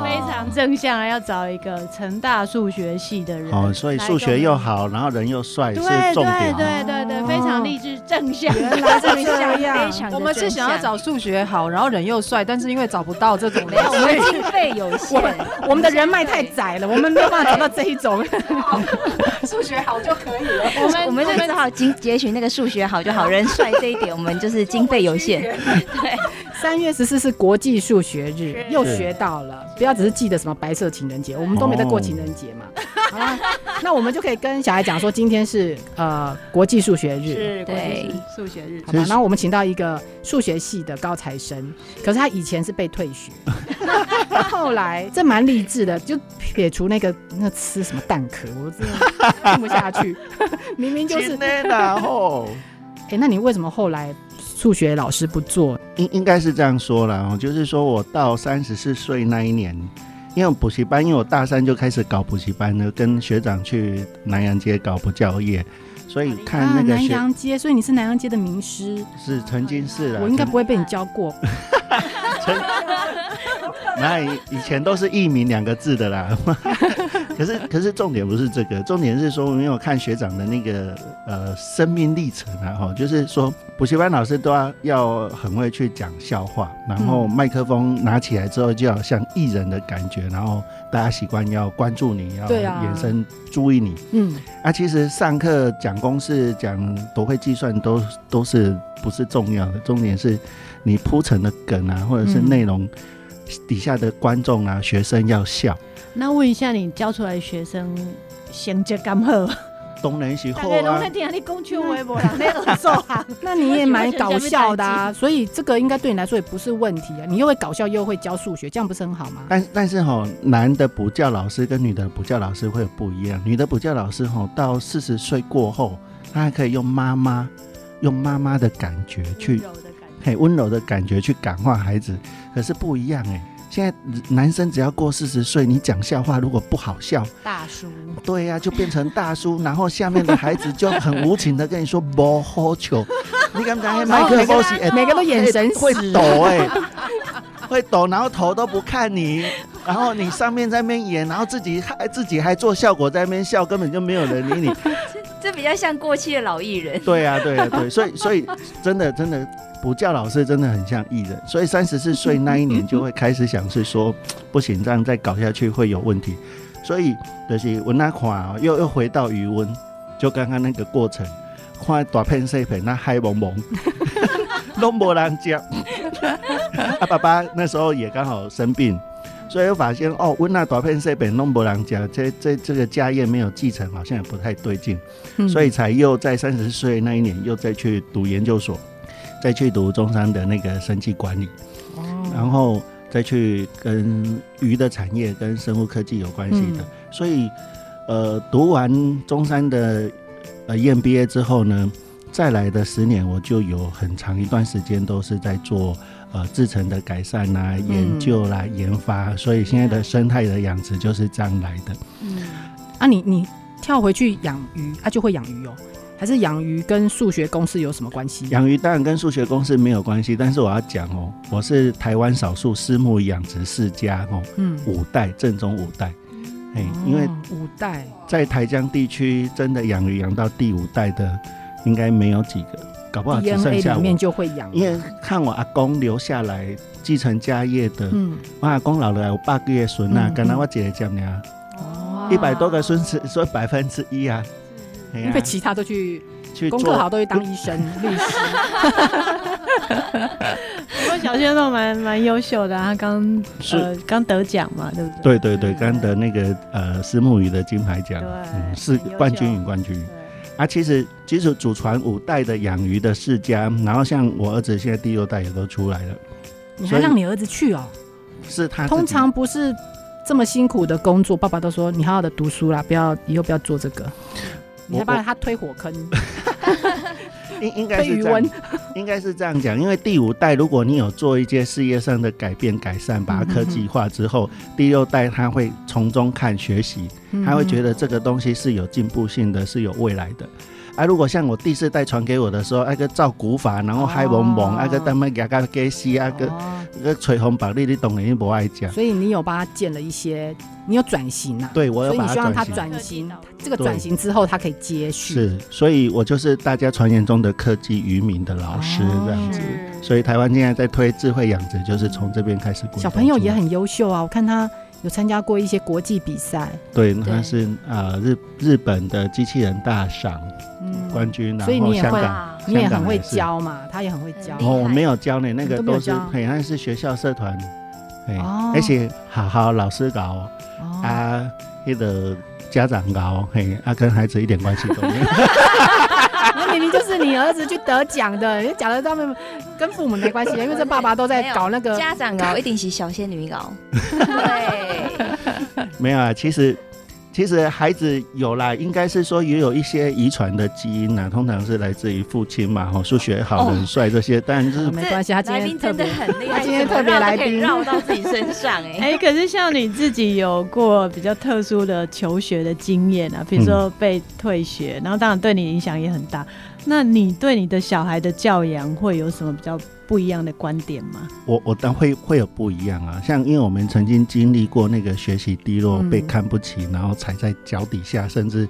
非常正向，要找一个成大数学系的人。哦，所以数学又好，然后人又帅，是重点。对对对，非常励志正向。原来是这样，我们是想要找数学好，然后人又帅，但是因为找不到这种，没有，我们经费有限，我们的人脉太窄了，我们没有办法找到这一种。数学好就可以了。我们我们就只好经截取那个数学好就好，人帅这一点，我们就是经费有限。对，三月十四是国际数学。日又学到了，不要只是记得什么白色情人节，我们都没在过情人节嘛。好了，那我们就可以跟小孩讲说，今天是呃国际数学日，是对数学日，好吧？然后我们请到一个数学系的高材生，可是他以前是被退学，后来这蛮励志的，就撇除那个那吃什么蛋壳，我真的听不下去，明明就是然后，哎，那你为什么后来？数学老师不做，应应该是这样说了，就是说我到三十四岁那一年，因为补习班，因为我大三就开始搞补习班了，跟学长去南洋街搞补教业，所以看那个南洋街，所以你是南洋街的名师，是曾经是的，我应该不会被你教过。那以前都是艺名两个字的啦，可是可是重点不是这个，重点是说，因为我看学长的那个呃生命历程啊，哈，就是说补习班老师都要要很会去讲笑话，然后麦克风拿起来之后就要像艺人的感觉，然后大家习惯要关注你，要眼神注意你，嗯，啊，其实上课讲公式讲多会计算都都是不是重要的，重点是你铺陈的梗啊，或者是内容。底下的观众啊，学生要笑。那问一下，你教出来的学生性格干好？东人喜后啊。你讲秋微博啦，那个受那你也蛮搞笑的啊，所以这个应该对你来说也不是问题啊。你又会搞笑，又会教数学，这样不是很好吗？但但是哈，男的补教老师跟女的补教老师会有不一样。女的补教老师哈，到四十岁过后，她还可以用妈妈，用妈妈的感觉去。很温柔的感觉去感化孩子，可是不一样哎。现在男生只要过四十岁，你讲笑话如果不好笑，大叔，对呀，就变成大叔，然后下面的孩子就很无情的跟你说不好球。你敢不敢？麦克风哎，每个都眼神会抖哎，会抖，然后头都不看你，然后你上面在那边演，然后自己还自己还做效果在那边笑，根本就没有人理你。这比较像过气的老艺人。对呀，对呀，对，所以所以 真的真的。补教老师真的很像艺人，所以三十四岁那一年就会开始想是说，不行，这样再搞下去会有问题。所以就是我那款又又回到余温，就刚刚那个过程，看大片细片那嗨蒙蒙，都没人教。啊，爸爸那时候也刚好生病，所以又发现哦，温那大片细片弄没人家，这这这个家业没有继承，好像也不太对劲，所以才又在三十四岁那一年又再去读研究所。再去读中山的那个生计管理，然后再去跟鱼的产业跟生物科技有关系的，所以呃，读完中山的呃 EMBA 之后呢，再来的十年，我就有很长一段时间都是在做呃制成的改善啦、研究啦、研发，所以现在的生态的养殖就是这样来的。嗯，啊，你你跳回去养鱼，啊，就会养鱼哦。还是养鱼跟数学公式有什么关系？养鱼当然跟数学公式没有关系，但是我要讲哦，我是台湾少数私募养殖世家哦，嗯，五代正宗五代，哎，因为五代在台江地区真的养鱼养到第五代的，应该没有几个，搞不好只剩下里面就会养。因为看我阿公留下来继承家业的，嗯，我阿公老了有八个月孙啊，刚才我姐姐讲的，哦，一百多个孙子，说百分之一啊。因为其他都去去功课好，都去当医生、律师。不过小鲜肉蛮蛮优秀的，他刚呃刚得奖嘛，对不对？对对对，刚得那个呃石木鱼的金牌奖，是冠军与冠军。啊，其实其实祖传五代的养鱼的世家，然后像我儿子现在第六代也都出来了。你还让你儿子去哦？是他通常不是这么辛苦的工作，爸爸都说你好好的读书啦，不要以后不要做这个。你还把他推火坑，应应该是这样，应该是这样讲。因为第五代，如果你有做一些事业上的改变、改善，把它科技化之后，第六代他会从中看学习，他会觉得这个东西是有进步性的，是有未来的。啊，如果像我第四代传给我的时候，那个照古法，然后嗨蒙蒙，那个他们牙膏给洗，那个那个吹红白绿，你懂的，你不爱讲。所以你有帮他建了一些，你有转型啊？对，我有。所以你希望他转型，这个转型之后他可以接续。是，所以我就是大家传言中的科技渔民的老师这样子。所以台湾现在在推智慧养殖，就是从这边开始。小朋友也很优秀啊，我看他。有参加过一些国际比赛，对，他是啊日日本的机器人大赏冠军，所以你也会，你也很会教嘛，他也很会教。哦，我没有教你，那个都是，嘿，那是学校社团，哎，而且好好老师搞，啊，那个家长搞，嘿，啊，跟孩子一点关系都没有。那明明就是你儿子去得奖的，你讲的他们跟父母没关系，因为这爸爸都在搞那个家长搞，一定是小仙女搞。对，没有啊，其实其实孩子有啦，应该是说也有一些遗传的基因呐，通常是来自于父亲嘛，哈，数学好、很帅这些，但是没关系，他今天真的很厉害，今天特别来宾绕到自己身上，哎 哎，可是像你自己有过比较特殊的求学的经验啊，比如说被退学，然后当然对你影响也很大。那你对你的小孩的教养会有什么比较不一样的观点吗？我我当会会有不一样啊，像因为我们曾经经历过那个学习低落、被看不起，然后踩在脚底下，甚至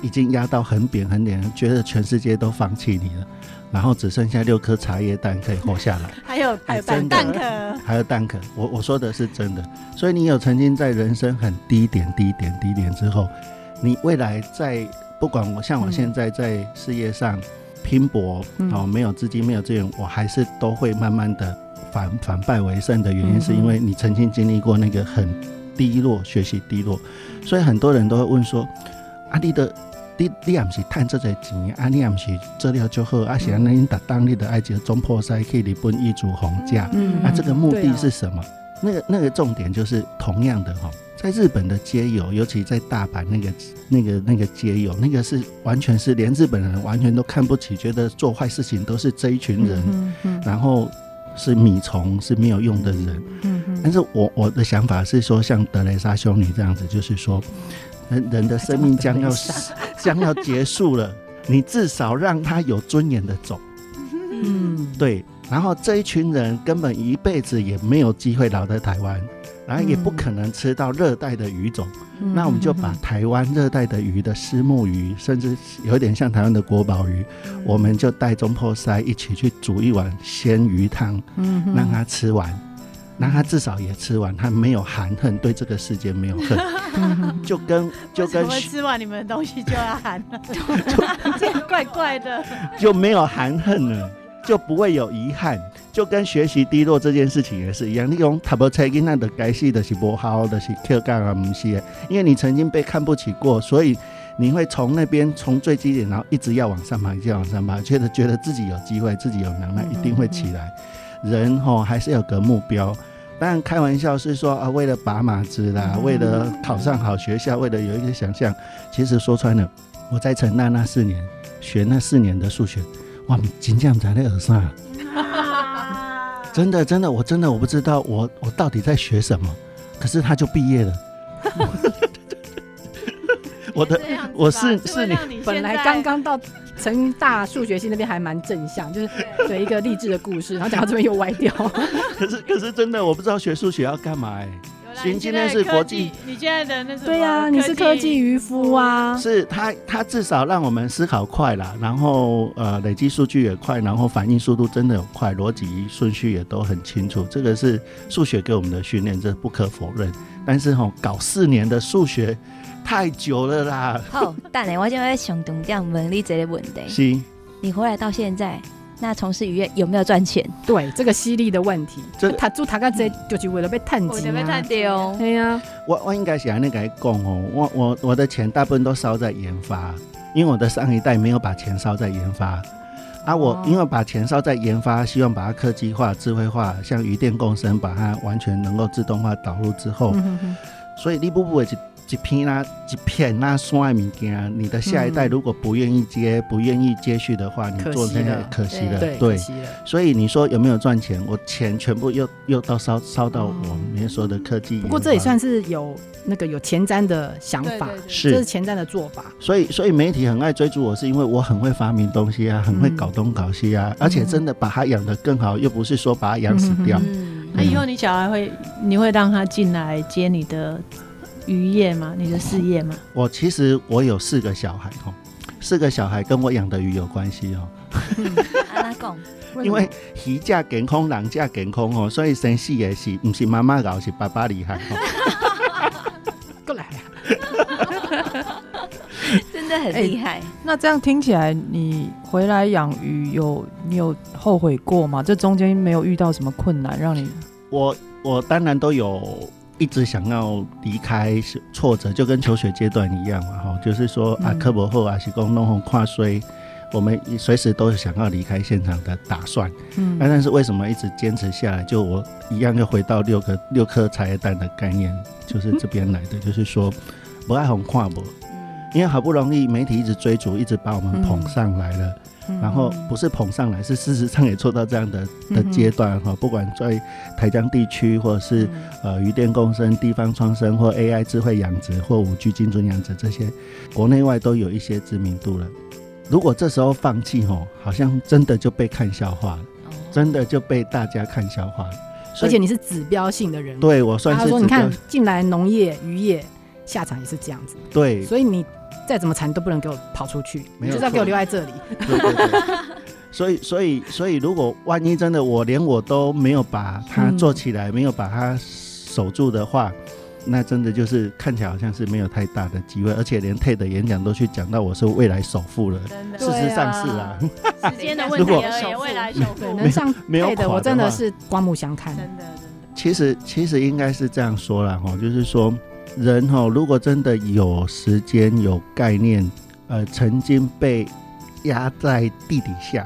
已经压到很扁很扁，觉得全世界都放弃你了，然后只剩下六颗茶叶蛋可以活下来，还有还有蛋壳，还有蛋壳。我我说的是真的，所以你有曾经在人生很低点、低点、低点之后，你未来在。不管我像我现在在事业上拼搏哦，没有资金没有资源，我还是都会慢慢的反反败为胜的原因，是因为你曾经经历过那个很低落，学习低落，所以很多人都会问说：阿你的你你也不是赚这些钱，阿你也不是做了就好，阿是安尼达当你的爱情中破塞可以日本一族红价，那这个目的是什么？那个那个重点就是同样的哈。在日本的街友，尤其在大阪那个、那个、那个街友，那个是完全是连日本人完全都看不起，觉得做坏事情都是这一群人，然后是米虫是没有用的人。但是我我的想法是说，像德雷莎修女这样子，就是说，人人的生命将要 将要结束了，你至少让他有尊严的走。嗯，对。然后这一群人根本一辈子也没有机会留在台湾。然后也不可能吃到热带的鱼种，那我们就把台湾热带的鱼的丝木鱼，甚至有点像台湾的国宝鱼，我们就带中破塞一起去煮一碗鲜鱼汤，让他吃完，让他至少也吃完，他没有含恨，对这个世界没有恨，就跟 就跟吃完你们的东西就要含了，这个怪怪的，就没有含恨了。就不会有遗憾，就跟学习低落这件事情也是一样。你用塔博猜囡那的该系的是不好的是 Q 杠啊，不是，因为你曾经被看不起过，所以你会从那边从最低点，然后一直要往上爬，一直往上爬，觉得觉得自己有机会，自己有能耐，一定会起来。人吼还是有个目标，当然开玩笑是说啊，为了拔马子啦，为了考上好学校，为了有一个想象。其实说穿了，我在成大那四年。学那四年的数学，哇，金匠在那耳上，真的真的，我真的我不知道我我到底在学什么，可是他就毕业了。我的我是是你本来刚刚到成大数学系那边还蛮正向，就是对一个励志的故事，然后讲到这边又歪掉。可是可是真的我不知道学数学要干嘛哎。行，今天是国际，你现在的那是对呀，你是科技渔夫啊。是他他至少让我们思考快了，然后呃累积数据也快，然后反应速度真的有快，逻辑顺序也都很清楚。这个是数学给我们的训练，这不可否认。但是哈，搞四年的数学。太久了啦！好，但你，我就在想东这样问你这个问题。是，你回来到现在，那从事渔业有没有赚钱？对，这个犀利的问题，这他做他干这就是为了被探钱啊！对哦，对呀。我我应该是安尼跟讲哦，我我我的钱大部分都烧在研发，因为我的上一代没有把钱烧在研发啊。我因为把钱烧在研发，希望把它科技化、智慧化，像鱼电共生，把它完全能够自动化导入之后，所以你不不会去。一片啦，一片那山的物件，你的下一代如果不愿意接，不愿意接续的话，你做那个可惜了，对，所以你说有没有赚钱？我钱全部又又到烧烧到我们说的科技。不过这也算是有那个有前瞻的想法，是这是前瞻的做法。所以所以媒体很爱追逐我，是因为我很会发明东西啊，很会搞东搞西啊，而且真的把它养得更好，又不是说把它养死掉。那以后你小孩会，你会让他进来接你的？渔业吗？你的事业吗？我其实我有四个小孩哦，四个小孩跟我养的鱼有关系哦。阿拉贡，因为鱼价健康，人价健康哦，所以生四个是不是妈妈搞，是爸爸厉害哦。过来，真的很厉害。那这样听起来，你回来养鱼有你有后悔过吗？这中间没有遇到什么困难让你？我我当然都有。一直想要离开是挫折，就跟求学阶段一样嘛，哈，就是说啊，科博后啊，是讲弄红跨衰，我们随时都是想要离开现场的打算。嗯，那但是为什么一直坚持下来？就我一样又回到六个六颗茶叶蛋的概念，就是这边来的，就是说不爱红跨博，因为好不容易媒体一直追逐，一直把我们捧上来了。然后不是捧上来，是事实上也做到这样的的阶段哈。不管在台江地区，或者是呃渔电共生、地方创生，或 AI 智慧养殖，或五 G 精准养殖这些，国内外都有一些知名度了。如果这时候放弃哦，好像真的就被看笑话了，真的就被大家看笑话了。而且你是指标性的人，对我算是。他说：“你看进来农业渔业下场也是这样子。”对，所以你。再怎么缠都不能给我跑出去，就是要给我留在这里。对对对。所以所以所以，如果万一真的我连我都没有把它做起来，没有把它守住的话，那真的就是看起来好像是没有太大的机会，而且连 TED 演讲都去讲到我是未来首富了。事实上是啊。时间的问题而已，未来首富能上 TED，我真的是刮目相看。真的真的。其实其实应该是这样说了哈，就是说。人哈，如果真的有时间、有概念，呃，曾经被压在地底下，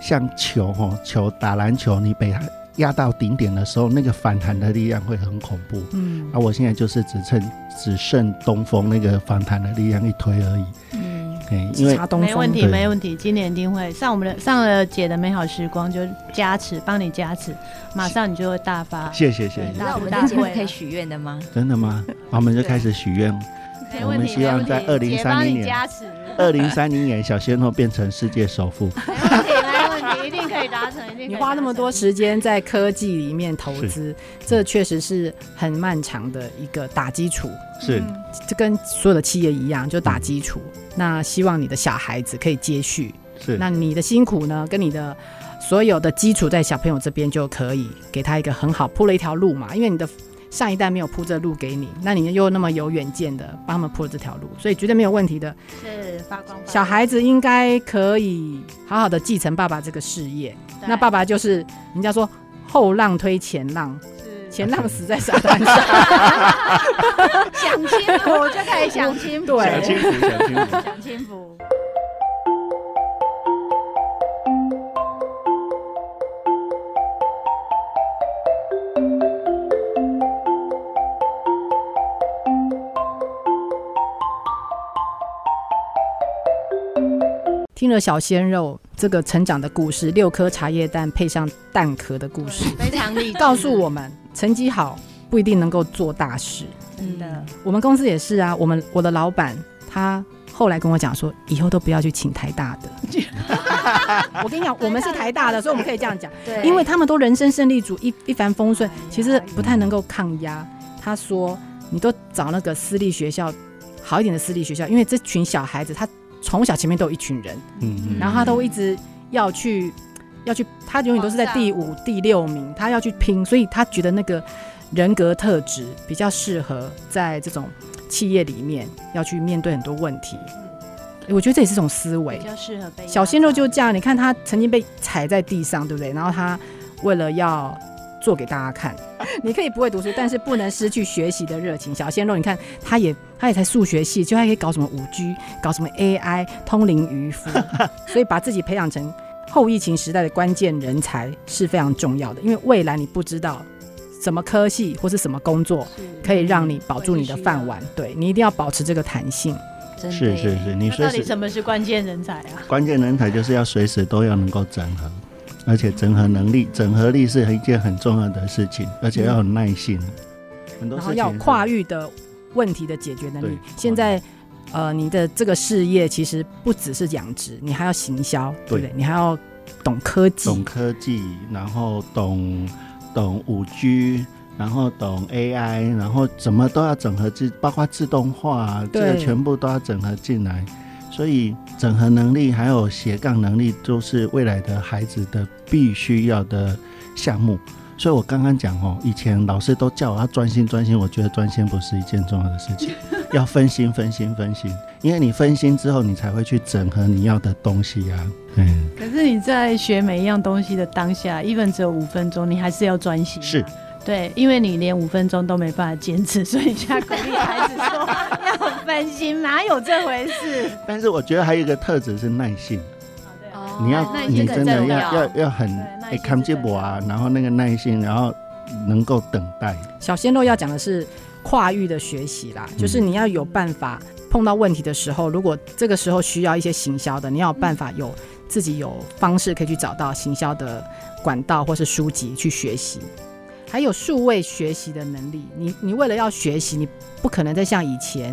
像球哈，球打篮球，你被压到顶点的时候，那个反弹的力量会很恐怖。嗯，而我现在就是只剩只剩东风那个反弹的力量一推而已。因为没问题，没问题，今年一定会上我们的上了姐的美好时光，就加持，帮你加持，马上你就会大发。谢谢谢谢。那我们的节目可以许愿的吗？真的吗？我们就开始许愿。我们希望在二零三零年，二零三零年小鲜肉变成世界首富。一定可以达成。你花那么多时间在科技里面投资，这确实是很漫长的一个打基础。是，这跟所有的企业一样，就打基础。那希望你的小孩子可以接续。是，那你的辛苦呢，跟你的所有的基础在小朋友这边就可以给他一个很好铺了一条路嘛。因为你的。上一代没有铺这路给你，那你又那么有远见的帮他们铺了这条路，所以绝对没有问题的。是发光。小孩子应该可以好好的继承爸爸这个事业。那爸爸就是人家说后浪推前浪，前浪死在沙滩上。享清福就可以想清福，享清福，享清福，享清福。听听了小鲜肉这个成长的故事，六颗茶叶蛋配上蛋壳的故事，非常厉害，告诉我们成绩好不一定能够做大事。真的，我们公司也是啊。我们我的老板他后来跟我讲说，以后都不要去请台大的。我跟你讲，我们是台大的，所以我们可以这样讲。对，因为他们都人生胜利组，一一帆风顺，其实不太能够抗压。他说，你都找那个私立学校，好一点的私立学校，因为这群小孩子他从小前面都有一群人，嗯，然后他都一直要去要去，他永远都是在第五、第六名，他要去拼，所以他觉得那个。人格特质比较适合在这种企业里面要去面对很多问题，我觉得这也是种思维。比较适合被小鲜肉就这样，你看他曾经被踩在地上，对不对？然后他为了要做给大家看，你可以不会读书，但是不能失去学习的热情。小鲜肉，你看他也他也才数学系，就还可以搞什么五 G，搞什么 AI，通灵渔夫，所以把自己培养成后疫情时代的关键人才是非常重要的，因为未来你不知道。什么科系或是什么工作可以让你保住你的饭碗？对你一定要保持这个弹性。是是是，你说到底什么是关键人才啊？关键人才就是要随时都要能够整合，而且整合能力、整合力是一件很重要的事情，而且要有耐心。很多然后要跨域的问题的解决能力。现在呃，你的这个事业其实不只是养殖，你还要行销，对不对？你还要懂科技，懂科技，然后懂。懂五 G，然后懂 AI，然后怎么都要整合自，包括自动化，这个全部都要整合进来。所以整合能力还有斜杠能力，都是未来的孩子的必须要的项目。所以我刚刚讲哦，以前老师都叫我要专心专心，我觉得专心不是一件重要的事情，要分心分心分心，因为你分心之后，你才会去整合你要的东西啊。嗯，可是你在学每一样东西的当下，一本只有五分钟，你还是要专心。是，对，因为你连五分钟都没办法坚持，所以现在鼓励孩子说要分心，哪有这回事？但是我觉得还有一个特质是耐性。你要，你真的要要要很哎看接我啊，然后那个耐心，然后能够等待。小鲜肉要讲的是跨域的学习啦，就是你要有办法碰到问题的时候，如果这个时候需要一些行销的，你要有办法有。自己有方式可以去找到行销的管道或是书籍去学习，还有数位学习的能力。你你为了要学习，你不可能再像以前，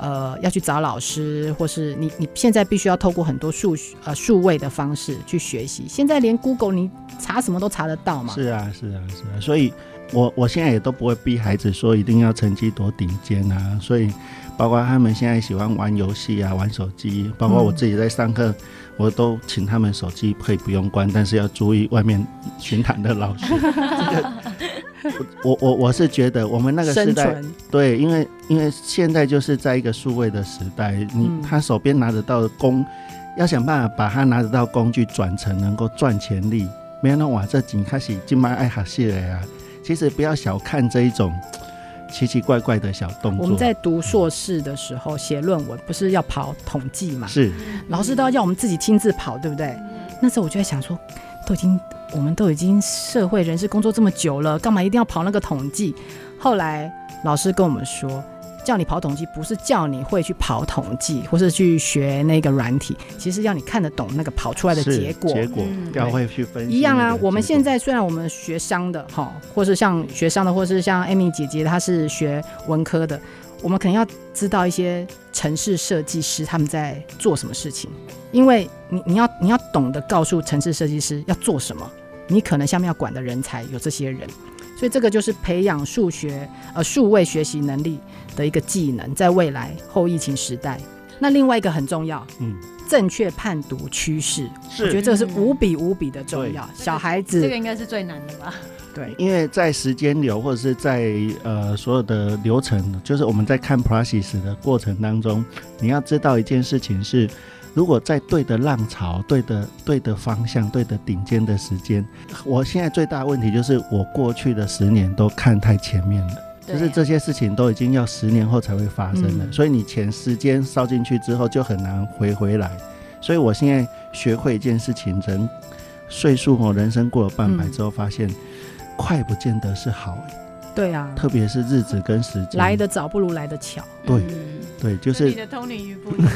呃，要去找老师，或是你你现在必须要透过很多数呃数位的方式去学习。现在连 Google 你查什么都查得到嘛？是啊，是啊，是啊。所以我我现在也都不会逼孩子说一定要成绩多顶尖啊。所以包括他们现在喜欢玩游戏啊，玩手机，包括我自己在上课。我都请他们手机可以不用关，但是要注意外面巡谈的老师。这个，我我我是觉得我们那个时代，对，因为因为现在就是在一个数位的时代，你他手边拿得到的工，要想办法把他拿得到工具转成能够赚钱力。没有那哇，这紧开始今麦爱哈系了呀。其实不要小看这一种。奇奇怪怪的小动作。我们在读硕士的时候写论文，不是要跑统计嘛？是，老师都要叫我们自己亲自跑，对不对？那时候我就在想说，都已经我们都已经社会人士工作这么久了，干嘛一定要跑那个统计？后来老师跟我们说。叫你跑统计，不是叫你会去跑统计，或是去学那个软体，其实要你看得懂那个跑出来的结果。结果要会去分析。一样啊，我们现在虽然我们学商的哈，或是像学商的，或是像艾米姐姐，她是学文科的，我们可能要知道一些城市设计师他们在做什么事情，因为你你要你要懂得告诉城市设计师要做什么，你可能下面要管的人才有这些人。所以这个就是培养数学呃数位学习能力的一个技能，在未来后疫情时代。那另外一个很重要，嗯，正确判读趋势，我觉得这个是无比无比的重要。小孩子这个应该是最难的吧？对，因为在时间流或者是在呃所有的流程，就是我们在看 process 的过程当中，你要知道一件事情是。如果在对的浪潮、对的对的方向、对的顶尖的时间，我现在最大的问题就是我过去的十年都看太前面了，就是这些事情都已经要十年后才会发生了，所以你钱时间烧进去之后就很难回回来。所以我现在学会一件事情，人岁数哦人生过了半百之后，发现快不见得是好。对啊，特别是日子跟时间来得早不如来得巧。对。对，就是你的通灵渔夫是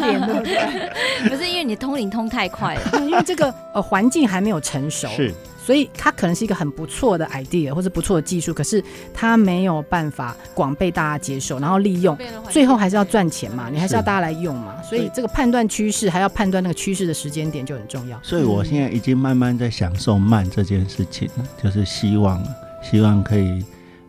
点对不对？不是因为你通灵通太快了，因为这个呃环境还没有成熟，是。所以它可能是一个很不错的 idea 或者不错的技术，可是它没有办法广被大家接受，然后利用，最后还是要赚钱嘛，你还是要大家来用嘛。所以这个判断趋势，还要判断那个趋势的时间点就很重要。所以我现在已经慢慢在享受慢这件事情了，就是希望，希望可以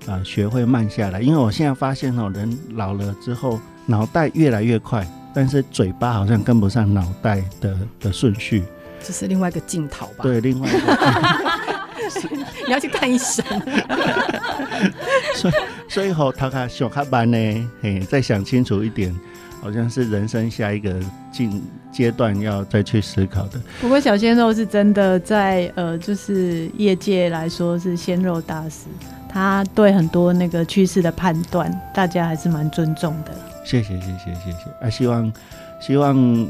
啊学会慢下来。因为我现在发现哦，人老了之后，脑袋越来越快，但是嘴巴好像跟不上脑袋的的顺序。这是另外一个镜头吧？对，另外一个，你要去看医生。所以，所以后他看小卡班呢，嘿，再想清楚一点，好像是人生下一个进阶段要再去思考的。不过，小鲜肉是真的在呃，就是业界来说是鲜肉大师，他对很多那个趋势的判断，大家还是蛮尊重的。谢谢，谢谢，谢谢。啊，希望，希望。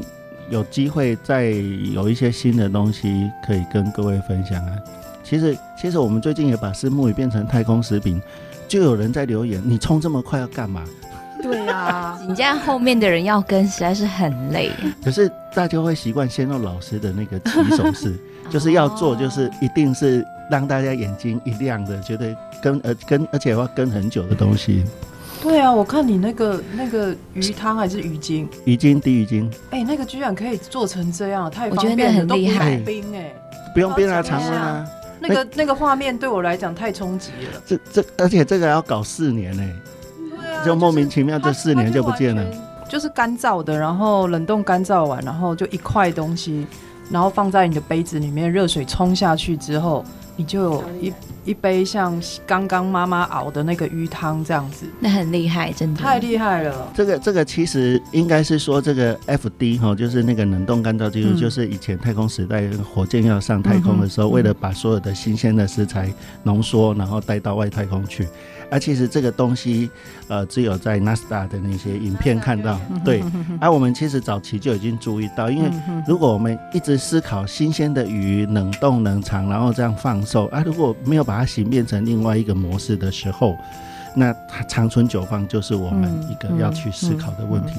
有机会再有一些新的东西可以跟各位分享啊！其实，其实我们最近也把石木鱼变成太空食品，就有人在留言：“你冲这么快要干嘛？”对啊，你这样后面的人要跟，实在是很累。可是大家会习惯先用老师的那个起手式，就是要做，就是一定是让大家眼睛一亮的，觉得跟而跟而且要跟很久的东西。对啊，我看你那个那个鱼汤还是鱼精，鱼精低鱼精，哎，那个居然可以做成这样，太我觉得那很厉害。冰哎，不用冰啊，常温啊。那个那个画面对我来讲太冲击了。这这，而且这个要搞四年呢，就莫名其妙这四年就不见了。就是干燥的，然后冷冻干燥完，然后就一块东西，然后放在你的杯子里面，热水冲下去之后。你就有一一杯像刚刚妈妈熬的那个鱼汤这样子，那很厉害，真的太厉害了。这个这个其实应该是说这个 F D 哈，就是那个冷冻干燥技术，就是以前太空时代火箭要上太空的时候，为了把所有的新鲜的食材浓缩，然后带到外太空去。而其实这个东西，呃，只有在 NASA 的那些影片看到。对，而我们其实早期就已经注意到，因为如果我们一直思考新鲜的鱼冷冻冷藏，然后这样放售，啊，如果没有把它形变成另外一个模式的时候，那它长存久放就是我们一个要去思考的问题。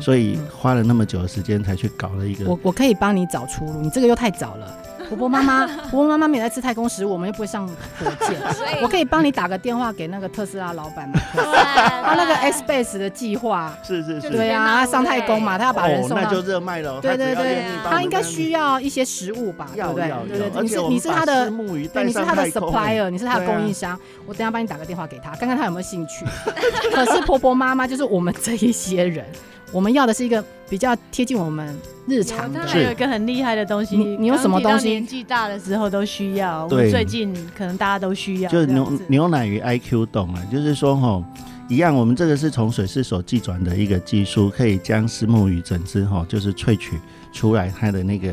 所以花了那么久的时间才去搞了一个。我我可以帮你找出路，你这个又太早了。婆婆妈妈，婆婆妈妈没在吃太空食物，我们又不会上火箭。我可以帮你打个电话给那个特斯拉老板嘛？他那个 S Base 的计划是是是，对啊，他上太空嘛，他要把人送到，那就热卖了。对对对，他应该需要一些食物吧？对不对？对对，你是你是他的，对，你是他的 supplier，你是他的供应商。我等下帮你打个电话给他，看看他有没有兴趣。可是婆婆妈妈就是我们这一些人。我们要的是一个比较贴近我们日常的。还有一个很厉害的东西，你你有什么东西？年纪大的时候都需要。对，最近可能大家都需要。就是牛牛奶与 IQ 懂啊，就是说哈，一样，我们这个是从水师所寄转的一个技术，可以将石木鱼整只哈，就是萃取出来它的那个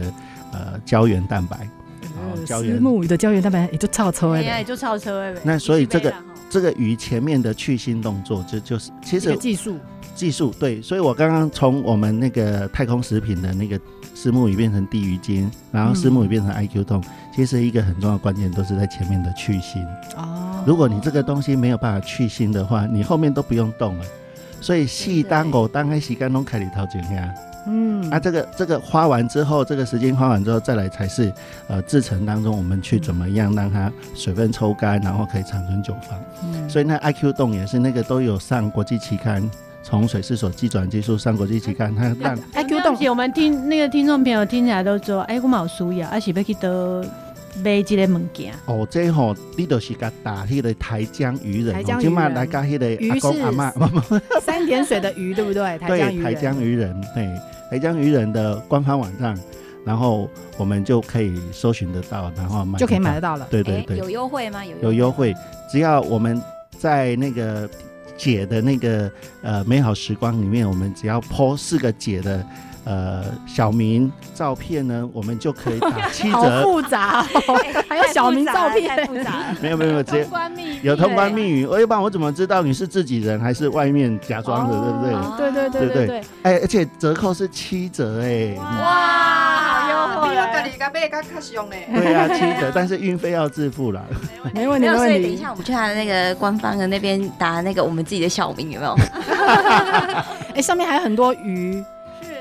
呃胶原蛋白。胶原木鱼的胶原蛋白也就超车哎，也就超车哎。那所以这个这个鱼前面的去腥动作，就就是其实技术。技术对，所以我刚刚从我们那个太空食品的那个石目鱼变成地鱼精，然后石目鱼变成 IQ 痛，其实一个很重要的关键都是在前面的去腥。哦，如果你这个东西没有办法去腥的话，你后面都不用动了。所以细单我单开洗干弄开里头剪呀。嗯，啊，这个这个花完之后，这个时间花完之后再来才是呃制成当中我们去怎么样让它水分抽干，然后可以长存久放。嗯，所以那 IQ 洞也是那个都有上国际期刊。从水师所机转技术上国际期刊，它让 IQ 洞，我们听那个听众朋友听起来都说，哎，我冇输呀，而且要去得买这个物件。哦，这吼，你就是甲打迄个台江渔人，今嘛来甲迄个阿公阿妈，三点水的鱼，对不对？对，台江渔人，对，台江渔人的官方网站，然后我们就可以搜寻得到，然后买就可以买得到了。对对对，有优惠吗？有有优惠，只要我们在那个。姐的那个呃美好时光里面，我们只要 po 四个姐的呃小明照片呢，我们就可以打七折。好复杂，还有小明照片，复杂。没有没有没有，直接有通关密语。我一般我怎么知道你是自己人还是外面假装的，对不对？对对对对对。哎，而且折扣是七折哎。哇，好优惠。对啊，七折，但是运费要自付了。没问题，没问题。所以等一下我们去他的那个官方的那边打那个我们自己的小名，有没有？哎，上面还有很多鱼。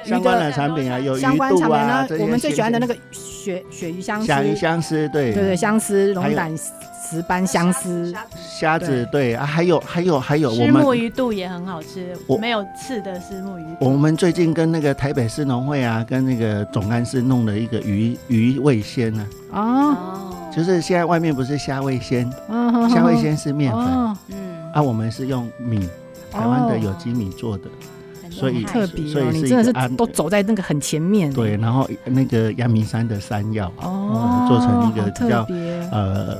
相关的产品啊，有相关产品呢。我们最喜欢的那个鳕鳕鱼香丝，鳕鱼香丝，对对对，香丝龙胆石斑香丝，虾子对啊，还有还有还有，石目鱼肚也很好吃，我没有刺的石目鱼。我们最近跟那个台北市农会啊，跟那个总干事弄了一个鱼鱼味鲜呢。哦，就是现在外面不是虾味鲜，虾味鲜是面粉，嗯，啊，我们是用米，台湾的有机米做的。所以特别，所以你真的是都走在那个很前面。对，然后那个阳明山的山药哦，做成一个比较呃，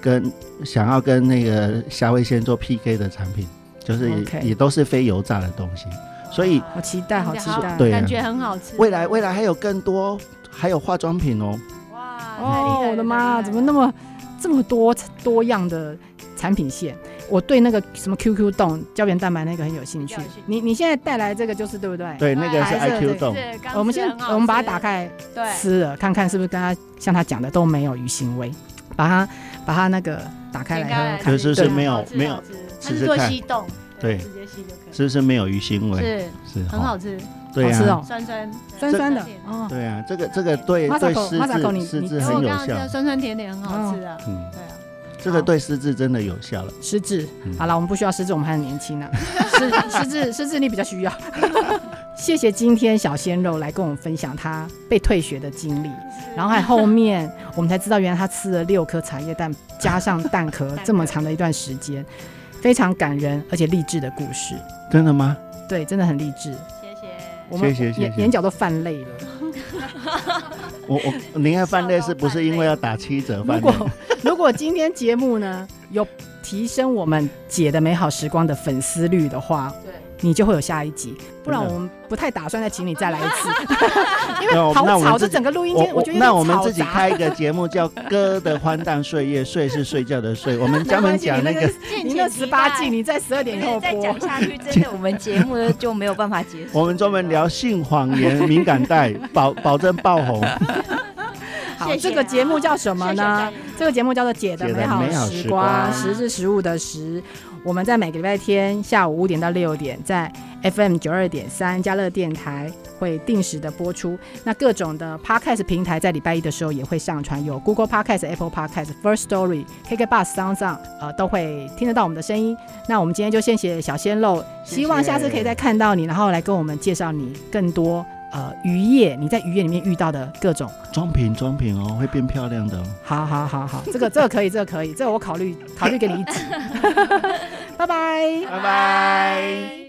跟想要跟那个虾味鲜做 PK 的产品，就是也都是非油炸的东西。所以好期待，好期待，对，感觉很好吃。未来未来还有更多，还有化妆品哦。哇，哦，我的妈，怎么那么这么多多样的产品线？我对那个什么 QQ 动胶原蛋白那个很有兴趣。你你现在带来这个就是对不对？对，那个是 IQ 动。我们先我们把它打开，吃了看看是不是跟他像他讲的都没有鱼腥味。把它把它那个打开来喝，是不是没有没有？吃吃看。对，直接吸就可以。是不是没有鱼腥味？是是很好吃。对啊，酸酸酸酸的。哦，对啊，这个这个对对湿质湿质很有效，酸酸甜甜很好吃啊。嗯，对啊。这个对失智真的有效了。失智，好了，我们不需要失智，我们还很年轻呢。失失智失智，你比较需要。谢谢今天小鲜肉来跟我们分享他被退学的经历，然后还后面我们才知道，原来他吃了六颗茶叶蛋加上蛋壳这么长的一段时间，非常感人而且励志的故事。真的吗？对，真的很励志。谢谢。我们眼眼角都泛泪了。我我宁愿犯累，是不是因为要打七折？如果如果今天节目呢有提升我们姐的美好时光的粉丝率的话，对，你就会有下一集。不然我们不太打算再请你再来一次，因为好吵，这整个录音间我觉得那我们自己开一个节目叫《歌的荒诞岁月》，睡是睡觉的睡，我们专门讲那个你那十八季，你在十二点以后再讲下去，真的我们节目就没有办法结束。我们专门聊性谎言敏感带，保 保证爆红。好，这个节目叫什么呢？这个节目叫做《姐的美好时光》，食是食物的食。我们在每个礼拜天下午五点到六点，在 FM 九二点三嘉乐电台会定时的播出。那各种的 Podcast 平台在礼拜一的时候也会上传，有 Google Podcast、Apple Podcast、First Story、KK Bus、Sound On，呃，都会听得到我们的声音。那我们今天就先谢小鲜肉，希望下次可以再看到你，然后来跟我们介绍你更多。呃，渔业，你在渔业里面遇到的各种装品，装品哦，会变漂亮的。好好好好，这个这个可以，这个可以，这个我考虑考虑给你一集。拜拜，拜拜。